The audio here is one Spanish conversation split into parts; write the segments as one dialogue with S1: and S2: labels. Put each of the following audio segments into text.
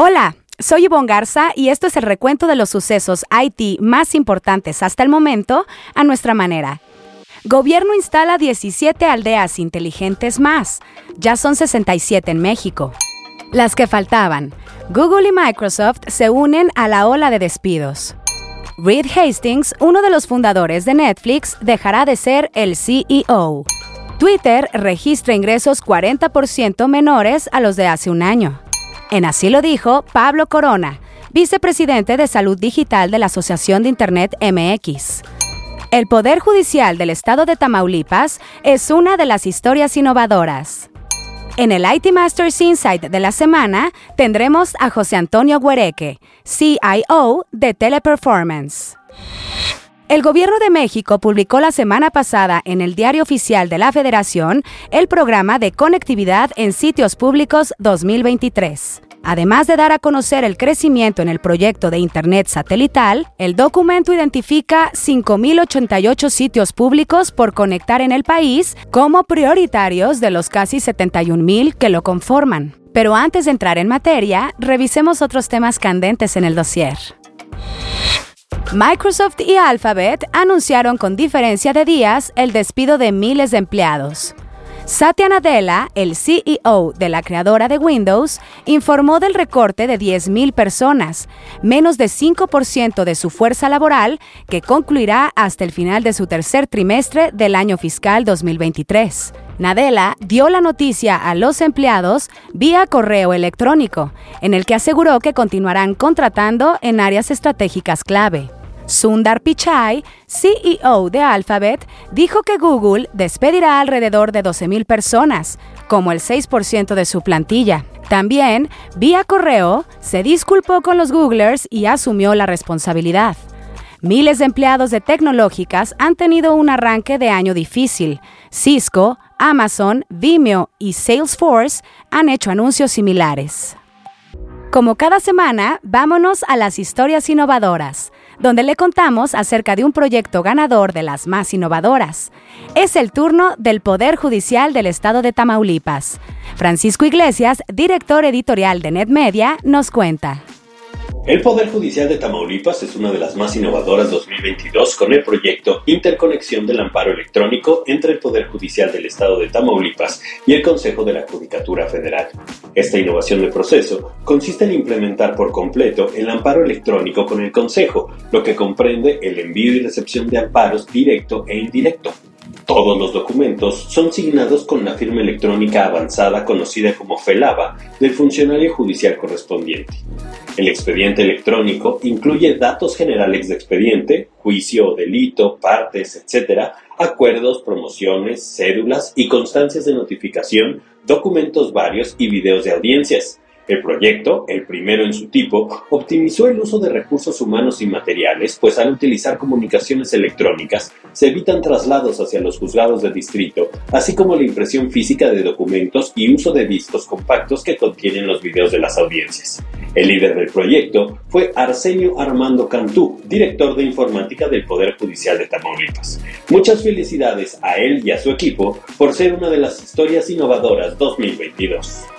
S1: Hola, soy Yvonne Garza y esto es el recuento de los sucesos IT más importantes hasta el momento a nuestra manera. Gobierno instala 17 aldeas inteligentes más. Ya son 67 en México. Las que faltaban. Google y Microsoft se unen a la ola de despidos. Reed Hastings, uno de los fundadores de Netflix, dejará de ser el CEO. Twitter registra ingresos 40% menores a los de hace un año. En así lo dijo Pablo Corona, vicepresidente de Salud Digital de la Asociación de Internet MX. El Poder Judicial del Estado de Tamaulipas es una de las historias innovadoras. En el IT Masters Insight de la semana tendremos a José Antonio Guereque, CIO de Teleperformance. El Gobierno de México publicó la semana pasada en el Diario Oficial de la Federación el programa de conectividad en sitios públicos 2023. Además de dar a conocer el crecimiento en el proyecto de Internet satelital, el documento identifica 5.088 sitios públicos por conectar en el país como prioritarios de los casi 71.000 que lo conforman. Pero antes de entrar en materia, revisemos otros temas candentes en el dossier. Microsoft y Alphabet anunciaron con diferencia de días el despido de miles de empleados. Satya Nadella, el CEO de la creadora de Windows, informó del recorte de 10.000 personas, menos de 5% de su fuerza laboral, que concluirá hasta el final de su tercer trimestre del año fiscal 2023. Nadella dio la noticia a los empleados vía correo electrónico, en el que aseguró que continuarán contratando en áreas estratégicas clave. Sundar Pichai, CEO de Alphabet, dijo que Google despedirá alrededor de 12.000 personas, como el 6% de su plantilla. También, vía correo, se disculpó con los Googlers y asumió la responsabilidad. Miles de empleados de tecnológicas han tenido un arranque de año difícil. Cisco, Amazon, Vimeo y Salesforce han hecho anuncios similares. Como cada semana, vámonos a las historias innovadoras donde le contamos acerca de un proyecto ganador de las más innovadoras. Es el turno del Poder Judicial del Estado de Tamaulipas. Francisco Iglesias, director editorial de NetMedia, nos cuenta.
S2: El Poder Judicial de Tamaulipas es una de las más innovadoras 2022 con el proyecto Interconexión del Amparo Electrónico entre el Poder Judicial del Estado de Tamaulipas y el Consejo de la Judicatura Federal. Esta innovación de proceso consiste en implementar por completo el amparo electrónico con el Consejo, lo que comprende el envío y recepción de amparos directo e indirecto. Todos los documentos son signados con la firma electrónica avanzada conocida como FELABA del funcionario judicial correspondiente. El expediente electrónico incluye datos generales de expediente, juicio o delito, partes, etc., acuerdos, promociones, cédulas y constancias de notificación, documentos varios y videos de audiencias. El proyecto, el primero en su tipo, optimizó el uso de recursos humanos y materiales, pues al utilizar comunicaciones electrónicas se evitan traslados hacia los juzgados de distrito, así como la impresión física de documentos y uso de discos compactos que contienen los videos de las audiencias. El líder del proyecto fue Arsenio Armando Cantú, director de informática del Poder Judicial de Tamaulipas. Muchas felicidades a él y a su equipo por ser una de las historias innovadoras 2022.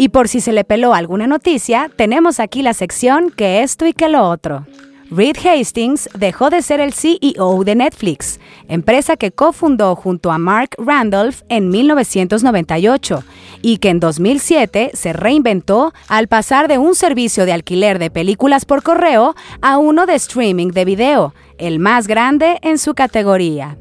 S1: Y por si se le peló alguna noticia, tenemos aquí la sección que esto y que lo otro. Reed Hastings dejó de ser el CEO de Netflix, empresa que cofundó junto a Mark Randolph en 1998 y que en 2007 se reinventó al pasar de un servicio de alquiler de películas por correo a uno de streaming de video, el más grande en su categoría.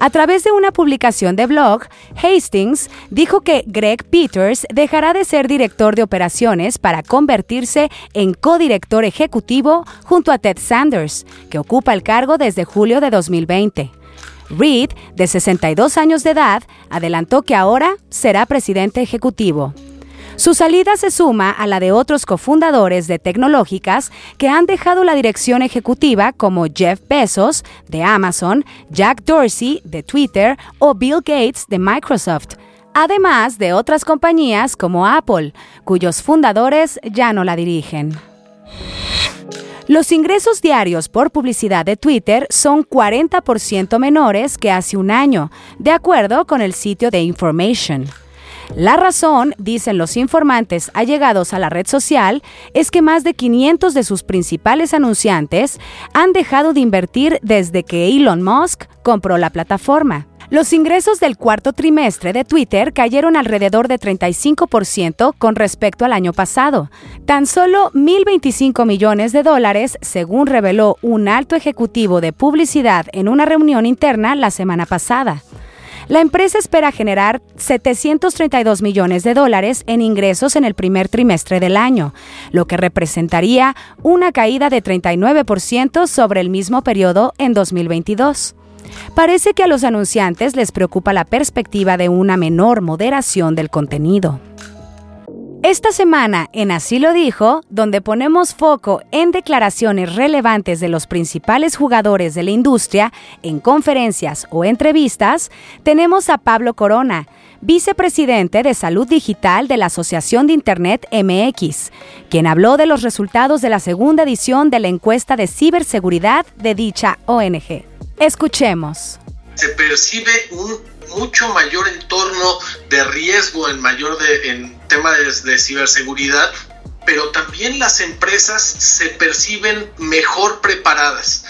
S1: A través de una publicación de blog, Hastings dijo que Greg Peters dejará de ser director de operaciones para convertirse en codirector ejecutivo junto a Ted Sanders, que ocupa el cargo desde julio de 2020. Reed, de 62 años de edad, adelantó que ahora será presidente ejecutivo. Su salida se suma a la de otros cofundadores de tecnológicas que han dejado la dirección ejecutiva como Jeff Bezos de Amazon, Jack Dorsey de Twitter o Bill Gates de Microsoft, además de otras compañías como Apple, cuyos fundadores ya no la dirigen. Los ingresos diarios por publicidad de Twitter son 40% menores que hace un año, de acuerdo con el sitio de Information. La razón, dicen los informantes allegados a la red social, es que más de 500 de sus principales anunciantes han dejado de invertir desde que Elon Musk compró la plataforma. Los ingresos del cuarto trimestre de Twitter cayeron alrededor de 35% con respecto al año pasado. Tan solo 1.025 millones de dólares, según reveló un alto ejecutivo de publicidad en una reunión interna la semana pasada. La empresa espera generar 732 millones de dólares en ingresos en el primer trimestre del año, lo que representaría una caída de 39% sobre el mismo periodo en 2022. Parece que a los anunciantes les preocupa la perspectiva de una menor moderación del contenido. Esta semana, en Así lo dijo, donde ponemos foco en declaraciones relevantes de los principales jugadores de la industria, en conferencias o entrevistas, tenemos a Pablo Corona, vicepresidente de Salud Digital de la Asociación de Internet MX, quien habló de los resultados de la segunda edición de la encuesta de ciberseguridad de dicha ONG. Escuchemos.
S3: Se percibe un mucho mayor entorno riesgo en mayor de, en temas de, ciberseguridad, pero también las empresas se perciben mejor preparadas.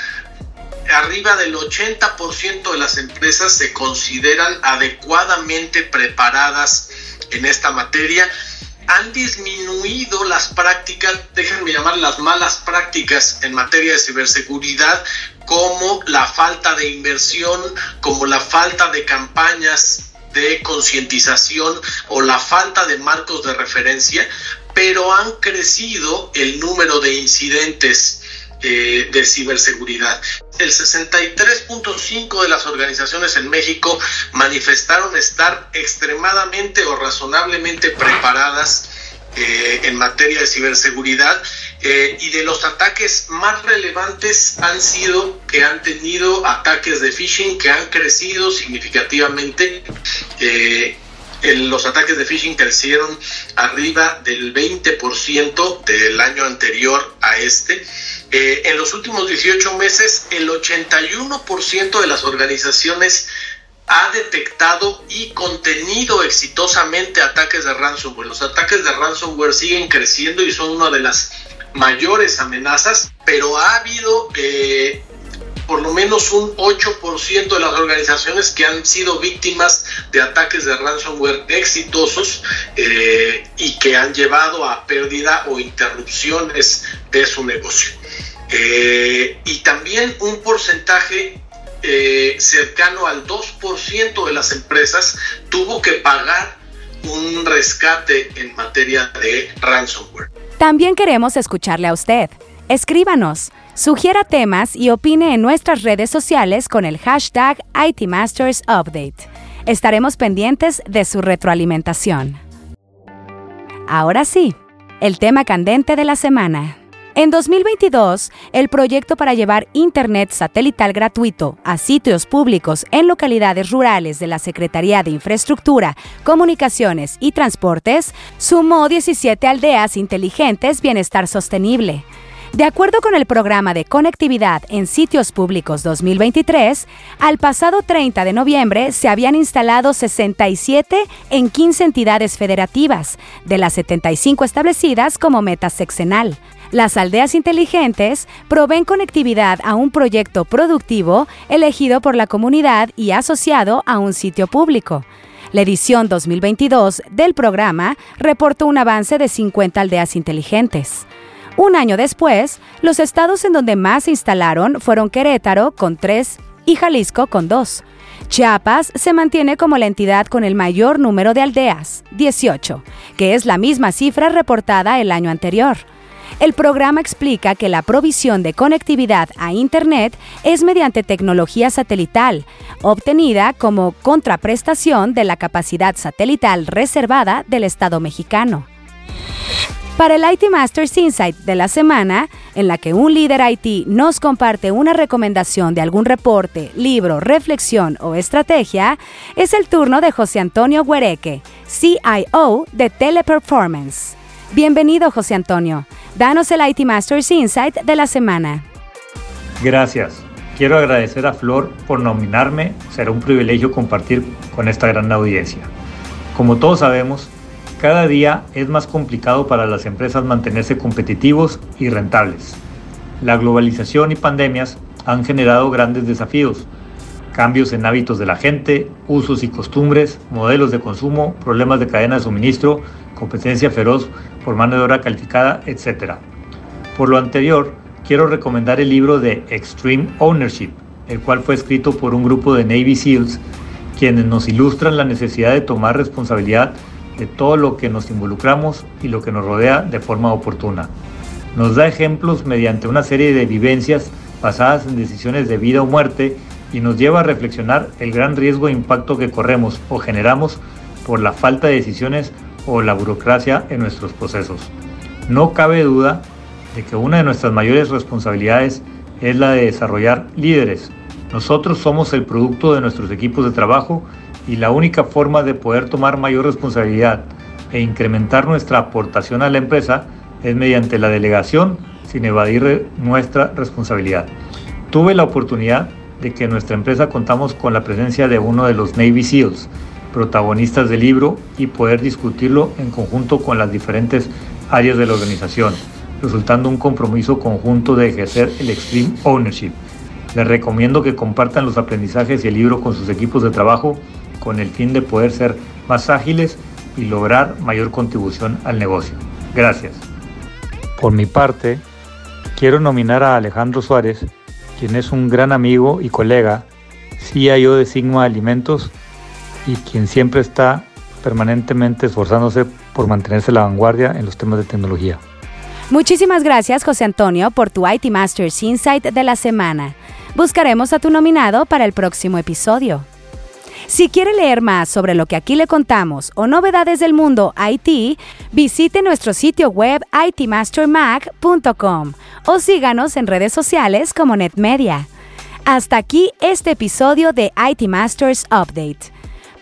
S3: Arriba del 80% de las empresas se consideran adecuadamente preparadas en esta materia han disminuido las prácticas, déjenme llamar las malas prácticas en materia de ciberseguridad, como la falta de inversión, como la falta de campañas de concientización o la falta de marcos de referencia, pero han crecido el número de incidentes eh, de ciberseguridad. El 63.5 de las organizaciones en México manifestaron estar extremadamente o razonablemente preparadas eh, en materia de ciberseguridad eh, y de los ataques más relevantes han sido que han tenido ataques de phishing que han crecido significativamente los ataques de phishing crecieron arriba del 20% del año anterior a este. Eh, en los últimos 18 meses, el 81% de las organizaciones ha detectado y contenido exitosamente ataques de ransomware. Los ataques de ransomware siguen creciendo y son una de las mayores amenazas, pero ha habido eh, por lo menos un 8% de las organizaciones que han sido víctimas de ataques de ransomware exitosos eh, y que han llevado a pérdida o interrupciones de su negocio. Eh, y también un porcentaje cercano al 2% de las empresas tuvo que pagar un rescate en materia de ransomware.
S1: También queremos escucharle a usted. Escríbanos Sugiera temas y opine en nuestras redes sociales con el hashtag ITMastersUpdate. Estaremos pendientes de su retroalimentación. Ahora sí, el tema candente de la semana. En 2022, el proyecto para llevar Internet satelital gratuito a sitios públicos en localidades rurales de la Secretaría de Infraestructura, Comunicaciones y Transportes sumó 17 aldeas inteligentes Bienestar Sostenible. De acuerdo con el programa de conectividad en sitios públicos 2023, al pasado 30 de noviembre se habían instalado 67 en 15 entidades federativas, de las 75 establecidas como meta sexenal. Las aldeas inteligentes proveen conectividad a un proyecto productivo elegido por la comunidad y asociado a un sitio público. La edición 2022 del programa reportó un avance de 50 aldeas inteligentes. Un año después, los estados en donde más se instalaron fueron Querétaro con tres y Jalisco con dos. Chiapas se mantiene como la entidad con el mayor número de aldeas, 18, que es la misma cifra reportada el año anterior. El programa explica que la provisión de conectividad a Internet es mediante tecnología satelital, obtenida como contraprestación de la capacidad satelital reservada del Estado mexicano. Para el IT Masters Insight de la semana, en la que un líder IT nos comparte una recomendación de algún reporte, libro, reflexión o estrategia, es el turno de José Antonio Huereque, CIO de Teleperformance. Bienvenido, José Antonio. Danos el IT Masters Insight de la semana.
S4: Gracias. Quiero agradecer a Flor por nominarme. Será un privilegio compartir con esta gran audiencia. Como todos sabemos, cada día es más complicado para las empresas mantenerse competitivos y rentables. La globalización y pandemias han generado grandes desafíos, cambios en hábitos de la gente, usos y costumbres, modelos de consumo, problemas de cadena de suministro, competencia feroz por mano de obra calificada, etc. Por lo anterior, quiero recomendar el libro de Extreme Ownership, el cual fue escrito por un grupo de Navy SEALs, quienes nos ilustran la necesidad de tomar responsabilidad de todo lo que nos involucramos y lo que nos rodea de forma oportuna. Nos da ejemplos mediante una serie de vivencias basadas en decisiones de vida o muerte y nos lleva a reflexionar el gran riesgo e impacto que corremos o generamos por la falta de decisiones o la burocracia en nuestros procesos. No cabe duda de que una de nuestras mayores responsabilidades es la de desarrollar líderes. Nosotros somos el producto de nuestros equipos de trabajo y la única forma de poder tomar mayor responsabilidad e incrementar nuestra aportación a la empresa es mediante la delegación sin evadir nuestra responsabilidad. Tuve la oportunidad de que en nuestra empresa contamos con la presencia de uno de los Navy SEALs, protagonistas del libro, y poder discutirlo en conjunto con las diferentes áreas de la organización, resultando un compromiso conjunto de ejercer el Extreme Ownership. Les recomiendo que compartan los aprendizajes y el libro con sus equipos de trabajo con el fin de poder ser más ágiles y lograr mayor contribución al negocio. Gracias. Por mi parte, quiero nominar a Alejandro Suárez, quien es un gran amigo y colega, CIO de Sigma Alimentos y quien siempre está permanentemente esforzándose por mantenerse la vanguardia en los temas de tecnología.
S1: Muchísimas gracias José Antonio por tu IT Masters Insight de la semana. Buscaremos a tu nominado para el próximo episodio. Si quiere leer más sobre lo que aquí le contamos o novedades del mundo IT, visite nuestro sitio web itmastermac.com o síganos en redes sociales como NetMedia. Hasta aquí este episodio de IT Masters Update,